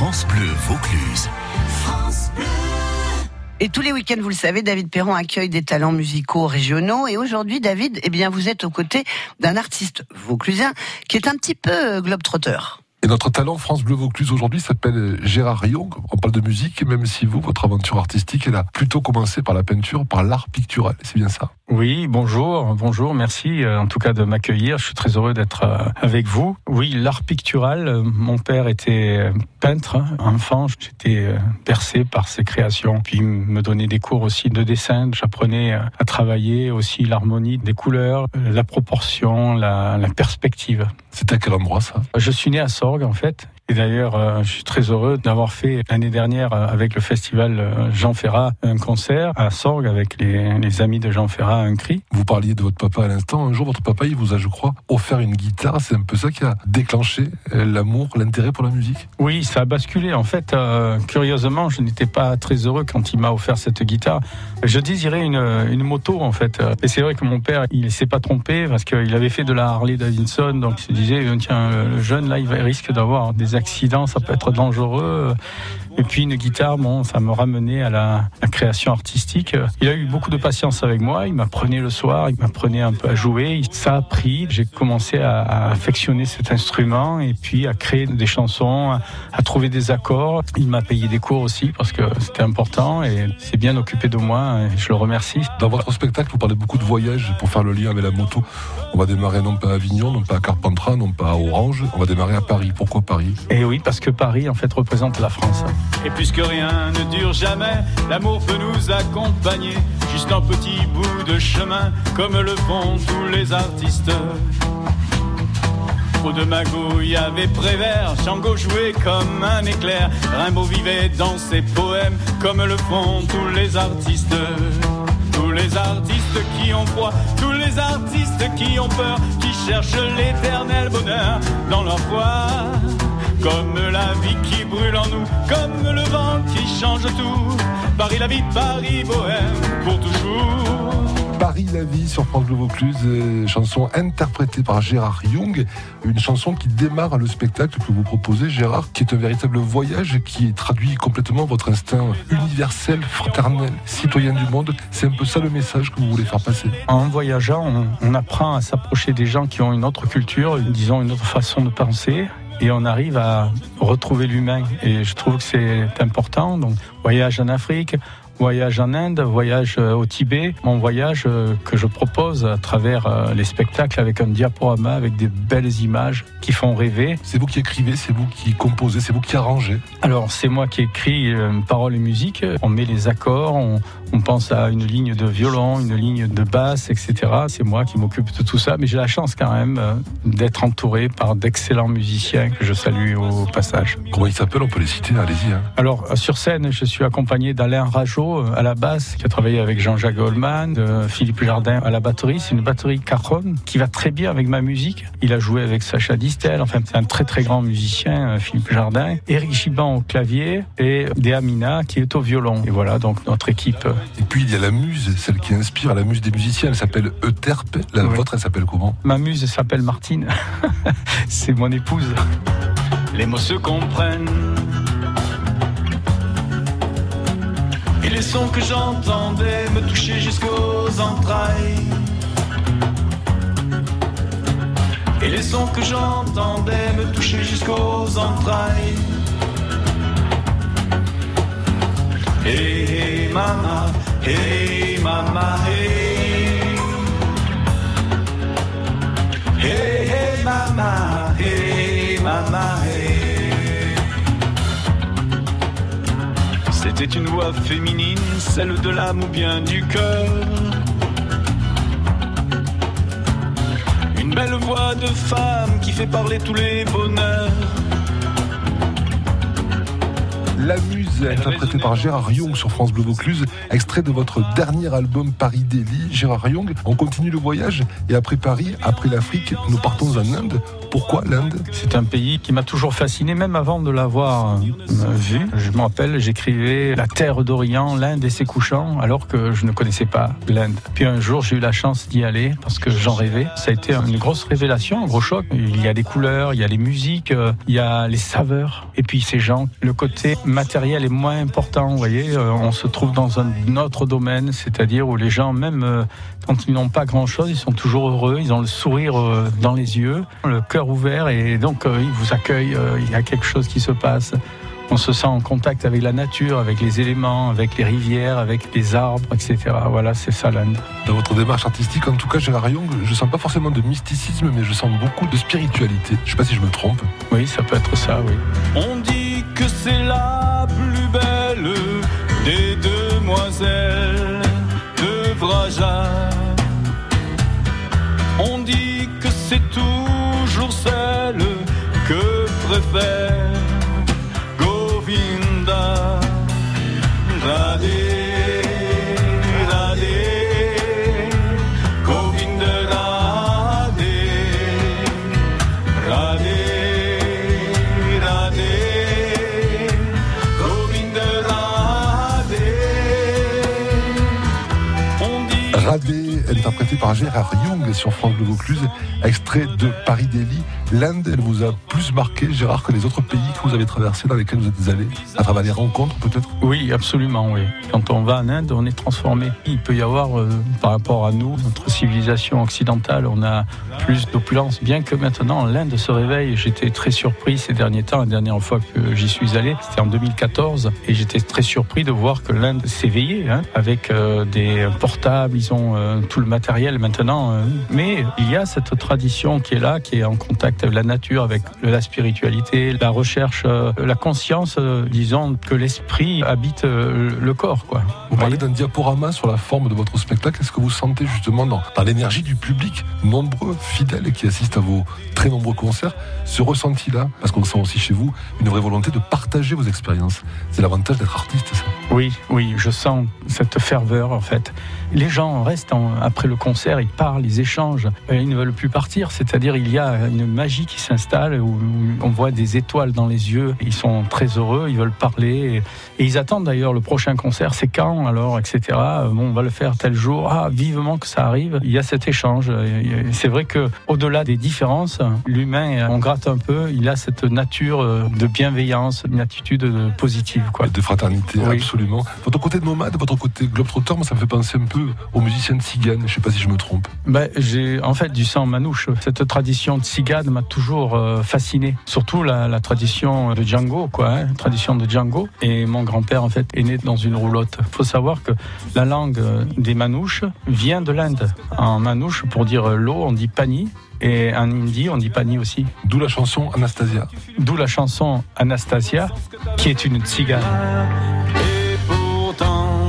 France Bleu Vaucluse. France Bleu. Et tous les week-ends, vous le savez, David Perron accueille des talents musicaux régionaux. Et aujourd'hui, David, eh bien, vous êtes aux côtés d'un artiste vauclusien qui est un petit peu euh, globe-trotter. Et notre talent France Bleu Vaucluse aujourd'hui s'appelle Gérard Young. On parle de musique, même si vous, votre aventure artistique, elle a plutôt commencé par la peinture, par l'art pictural. C'est bien ça? Oui, bonjour, bonjour, merci euh, en tout cas de m'accueillir. Je suis très heureux d'être euh, avec vous. Oui, l'art pictural, euh, mon père était peintre, enfant, j'étais bercé par ses créations. Puis il me donnait des cours aussi de dessin. J'apprenais à travailler aussi l'harmonie des couleurs, la proportion, la, la perspective. C'est à quel endroit ça? Je suis né à En fait. Et d'ailleurs, euh, je suis très heureux d'avoir fait l'année dernière euh, avec le festival euh, Jean Ferrat un concert à Sorgue avec les, amis de Jean Ferrat un cri. Vous parliez de votre papa à l'instant. Un jour, votre papa, il vous a, je crois, offert une guitare. C'est un peu ça qui a déclenché l'amour, l'intérêt pour la musique. Oui, ça a basculé. En fait, curieusement, je n'étais pas très heureux quand il m'a offert cette guitare. Je désirais une, une moto, en fait. Et c'est vrai que mon père, il s'est pas trompé parce qu'il avait fait de la Harley Davidson, donc il se disait, tiens, le jeune là, il risque d'avoir des accident, ça peut être dangereux. Et puis une guitare, bon, ça me ramenait à la, création artistique. Il a eu beaucoup de patience avec moi. Il m'apprenait le soir, il m'apprenait un peu à jouer. Ça a pris. J'ai commencé à, affectionner cet instrument et puis à créer des chansons, à, trouver des accords. Il m'a payé des cours aussi parce que c'était important et c'est bien occupé de moi. Et je le remercie. Dans votre spectacle, vous parlez beaucoup de voyages pour faire le lien avec la moto. On va démarrer non pas à Avignon, non pas à Carpentras, non pas à Orange. On va démarrer à Paris. Pourquoi Paris? Et oui, parce que Paris en fait représente la France. Et puisque rien ne dure jamais, l'amour peut nous accompagner juste un petit bout de chemin, comme le font tous les artistes. Au de Mago, y avait Prévert, Shango jouait comme un éclair, Rimbaud vivait dans ses poèmes, comme le font tous les artistes. Tous les artistes qui ont froid, tous les artistes qui ont peur, qui cherchent l'éternel bonheur dans leur foi. Comme la vie qui brûle en nous, comme le vent qui change tout. Paris la vie, Paris bohème, pour toujours. Paris la vie sur France Bleu Vaucluse, euh, chanson interprétée par Gérard Young, une chanson qui démarre le spectacle que vous proposez, Gérard, qui est un véritable voyage qui traduit complètement votre instinct universel, fraternel, citoyen du monde. C'est un peu ça le message que vous voulez faire passer. En voyageant, on, on apprend à s'approcher des gens qui ont une autre culture, disons une autre façon de penser, et on arrive à retrouver l'humain. Et je trouve que c'est important. Donc, voyage en Afrique, voyage en Inde, voyage euh, au Tibet, mon voyage euh, que je propose à travers euh, les spectacles avec un diaporama, avec des belles images qui font rêver. C'est vous qui écrivez, c'est vous qui composez, c'est vous qui arrangez Alors c'est moi qui écris paroles et musique, on met les accords, on, on pense à une ligne de violon, une ligne de basse, etc. C'est moi qui m'occupe de tout ça, mais j'ai la chance quand même d'être entouré par d'excellents musiciens que je salue au passage. Comment ils s'appellent? On peut les citer, allez-y. Hein. Alors sur scène, je suis accompagné d'Alain Rajot, euh, à la basse, qui a travaillé avec Jean-Jacques Goldman, de Philippe Jardin à la batterie. C'est une batterie Caron qui va très bien avec ma musique. Il a joué avec Sacha Distel. Enfin, c'est un très très grand musicien, euh, Philippe Jardin. Eric Giban au clavier et Dea Mina qui est au violon. Et voilà donc notre équipe. Et puis il y a la muse, celle qui inspire la muse des musiciens. Elle s'appelle Euterpe. La vôtre, elle s'appelle comment? Ma muse s'appelle Martine. c'est mon épouse. Les mots se comprennent les sons que j'entendais me touchaient jusqu'aux entrailles. Et les sons que j'entendais me touchaient jusqu'aux entrailles. Hey, hey mama, hey mama, hey. Hey, mama, hey mama, hey. C'était une voix féminine, celle de l'âme ou bien du cœur. Une belle voix de femme qui fait parler tous les bonheurs. La Muse, interprétée par Gérard Young sur France Bleu Vaucluse, extrait de votre dernier album Paris Daily. Gérard Young, on continue le voyage et après Paris, après l'Afrique, nous partons en Inde. Pourquoi l'Inde? C'est un pays qui m'a toujours fasciné, même avant de l'avoir euh, vu. Je me rappelle, j'écrivais La Terre d'Orient, l'Inde et ses couchants, alors que je ne connaissais pas l'Inde. Puis un jour, j'ai eu la chance d'y aller parce que j'en rêvais. Ça a été une grosse révélation, un gros choc. Il y a des couleurs, il y a les musiques, euh, il y a les saveurs, et puis ces gens. Le côté matériel est moins important, vous voyez. Euh, on se trouve dans un autre domaine, c'est-à-dire où les gens, même quand ils n'ont pas grand-chose, ils sont toujours heureux, ils ont le sourire dans les yeux, le cœur ouvert et donc euh, il vous accueille, euh, il y a quelque chose qui se passe. On se sent en contact avec la nature, avec les éléments, avec les rivières, avec les arbres, etc. Voilà, c'est ça l'Inde. Dans votre démarche artistique, en tout cas, Gérard Young, je sens pas forcément de mysticisme, mais je sens beaucoup de spiritualité. Je sais pas si je me trompe. Oui, ça peut être ça, oui. On dit que c'est la plus des demoiselles de Vraja. On dit que c'est toujours celle que préfère Govinda. Par Gérard Young sur France Bleu Vaucluse, extrait de Paris Daily. L'Inde, elle vous a plus marqué, Gérard, que les autres pays que vous avez traversés, dans lesquels vous êtes allés, à travers les rencontres peut-être? Oui, absolument, oui. Quand on va en Inde, on est transformé. Il peut y avoir, euh, par rapport à nous, notre civilisation occidentale, on a plus d'opulence. Bien que maintenant, l'Inde se réveille. J'étais très surpris ces derniers temps. La dernière fois que j'y suis allé, c'était en 2014. Et j'étais très surpris de voir que l'Inde s'éveillait, hein, avec euh, des portables, ils ont euh, tout le matériel maintenant. mais il y a cette tradition qui est là, qui est en contact avec la nature, avec la spiritualité, la recherche, euh, la conscience, euh, disons, que l'esprit habite euh, le corps, quoi. Vous parlez d'un diaporama sur la forme de votre spectacle. Est-ce que vous sentez justement dans, dans l'énergie du public, nombreux fidèles qui assistent à vos très nombreux concerts, ce ressenti-là? Parce qu'on sent aussi chez vous une vraie volonté de partager vos expériences. C'est l'avantage d'être artiste, ça. Oui, oui, je sens cette ferveur en fait. Les gens restent en- après le concert, ils parlent, ils échangent, ils ne veulent plus partir. C'est-à-dire il y a une magie qui s'installe où, on voit des étoiles dans les yeux. Ils sont très heureux, ils veulent parler et, et ils attendent d'ailleurs le prochain concert. C'est quand alors, etc. Bon, on va le faire tel jour. Ah, vivement que ça arrive. Il y a cet échange. C'est vrai que au-delà des différences, l'humain, on gratte un peu. Il a cette nature de bienveillance, une attitude positive, quoi. De fraternité, Oui. absolument. Votre côté de nomade, votre côté globetrotter, moi, ça me fait penser un peu aux musiciens de Tziganes. Je sais pas si je me trompe. Ben, j'ai en fait du sang manouche. Cette tradition de cigane m'a toujours euh, fasciné. Surtout la, la tradition de Django, quoi, hein, tradition de Django. Et mon grand-père en fait est né dans une roulotte. Il faut savoir que la langue euh, des manouches vient de l'Inde. En manouche, pour dire euh, l'eau, on dit pani. Et en hindi, on dit pani aussi. D'où la chanson Anastasia. D'où la chanson Anastasia, qui est une tzigane. Et pourtant,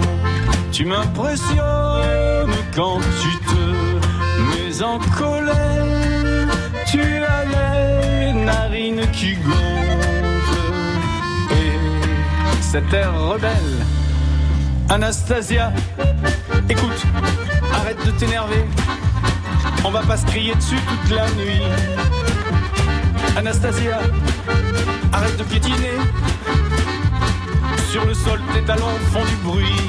tu m'impressionnes quand tu te mets en colère. Tu as les narines qui gonflent et cet air rebelle. Anastasia, écoute, arrête de t'énerver. On va pas se crier dessus toute la nuit. Anastasia, arrête de piétiner. Sur le sol, tes talons font du bruit.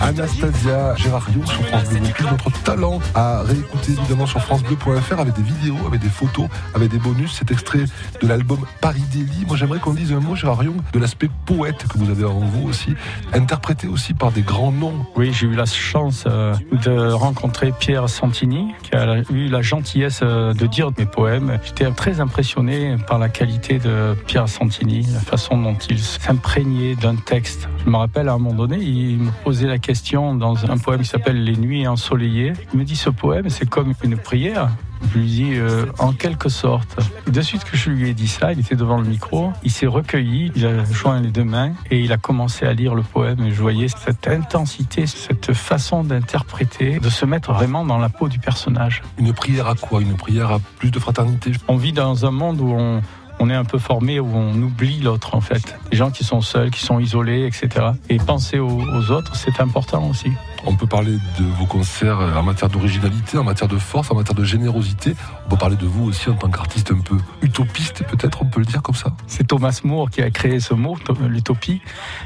Anastasia Gérard Young sur France Bleu Vaucluse. Notre talent à réécouter évidemment sur FranceBleu.fr avec des vidéos, avec des photos, avec des bonus. Cet extrait de l'album Paris Daily. Moi j'aimerais qu'on dise un mot, Gérard Young, de l'aspect poète que vous avez en vous aussi, interprété aussi par des grands noms. Oui, j'ai eu la chance euh, de rencontrer Pierre Santini, qui a eu la gentillesse euh, de dire mes poèmes. J'étais très impressionné par la qualité de Pierre Santini, la façon dont il s'imprégnait d'un texte. Je me rappelle à un moment donné, il me posait la question dans un poème qui s'appelle Les Nuits ensoleillées. Il me dit ce poème, c'est comme une prière. Je lui dis euh, en quelque sorte. Et de suite que je lui ai dit ça, il était devant le micro, il s'est recueilli, il a joint les deux mains et il a commencé à lire le poème. Et je voyais cette intensité, cette façon d'interpréter, de se mettre vraiment dans la peau du personnage. Une prière à quoi? Une prière à plus de fraternité? On vit dans un monde où on, on est un peu formé où on oublie l'autre en fait. Les gens qui sont seuls, qui sont isolés, etc. Et penser aux, aux autres, c'est important aussi. On peut parler de vos concerts en matière d'originalité, en matière de force, en matière de générosité. On peut parler de vous aussi en tant qu'artiste un peu utopiste, peut-être, on peut le dire comme ça. C'est Thomas More qui a créé ce mot, l'utopie.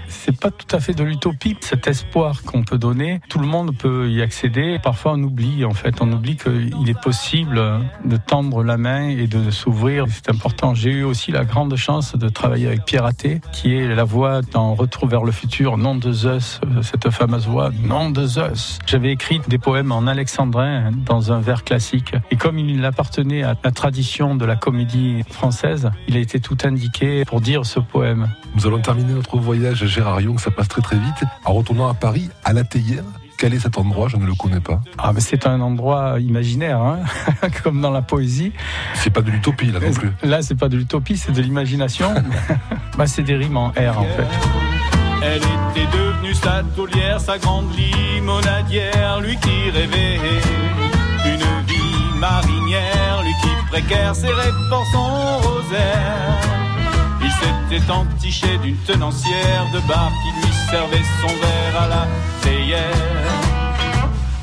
C'est pas tout à fait de l'utopie, cet espoir qu'on peut donner. Tout le monde peut y accéder. Parfois, on oublie, en fait, on oublie qu'il est possible de tendre la main et de s'ouvrir. C'est important. J'ai eu aussi la grande chance de travailler avec Pierre Athé, qui est la voix dans Retour vers le futur, nom de Zeus, cette fameuse voix, nom de Zeus. J'avais écrit des poèmes en alexandrin dans un vers classique. Et comme il appartenait à la tradition de la comédie française, il a été tout indiqué pour dire ce poème. Nous allons terminer notre voyage à Gérard Young, ça passe très très vite, en retournant à Paris, à la Théière. Quel est cet endroit? Je ne le connais pas. Ah, mais c'est un endroit imaginaire, hein comme dans la poésie. C'est pas de l'utopie là non plus. Là, c'est pas de l'utopie, c'est de l'imagination. bah, c'est des rimes en R en fait. Elle était devenue sa taulière, sa grande limonadière, lui qui rêvait marinière, lui qui précaire serrait pour son rosaire. Il s'était entiché d'une tenancière de bar qui lui servait son verre à la théière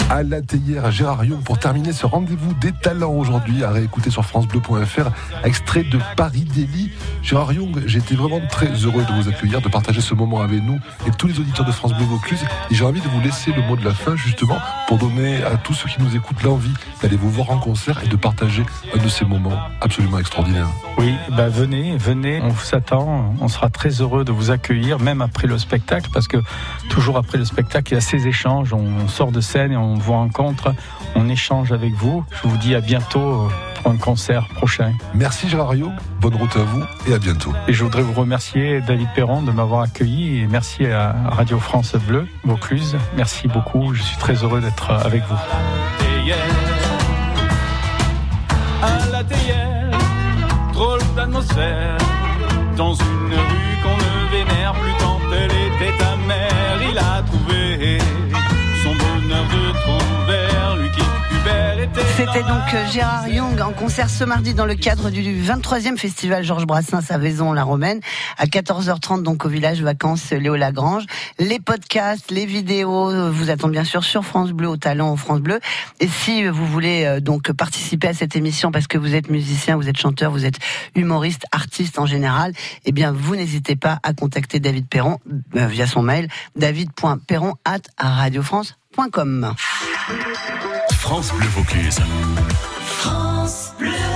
à la théière à Gérard Young pour terminer ce rendez-vous des talents aujourd'hui à réécouter sur francebleu.fr extrait de Paris Daily. Gérard Young, été vraiment très heureux de vous accueillir, de partager ce moment avec nous et tous les auditeurs de France Bleu Vaucluse et j'ai envie de vous laisser le mot de la fin justement pour donner à tous ceux qui nous écoutent l'envie d'aller vous voir en concert et de partager un de ces moments absolument extraordinaires. Oui, bah venez, venez, on vous attend, on sera très heureux de vous accueillir même après le spectacle parce que toujours après le spectacle il y a ces échanges, on sort de scène et on vous rencontre, on échange avec vous. Je vous dis à bientôt pour un concert prochain. Merci Gérard bonne route à vous et à bientôt. Et je voudrais vous remercier David Perron de m'avoir accueilli et merci à Radio France Bleu, Vaucluse. Merci beaucoup, je suis très heureux d'être avec vous. À la dans une rue qu'on ne vénère plus tant elle était C'était donc euh, Gérard Young en concert ce mardi dans le cadre du 23e festival Georges Brassens à Vaison-la-Romaine à 14h30 donc au village vacances Léo Lagrange. Les podcasts, les vidéos euh, vous attendent bien sûr sur France Bleu au talent France Bleu. Et si vous voulez euh, donc participer à cette émission parce que vous êtes musicien, vous êtes chanteur, vous êtes humoriste, artiste en général, eh bien vous n'hésitez pas à contacter David Perron via son mail david.perron radiofrance.com. France Bleu Vaucluse. France Bleu.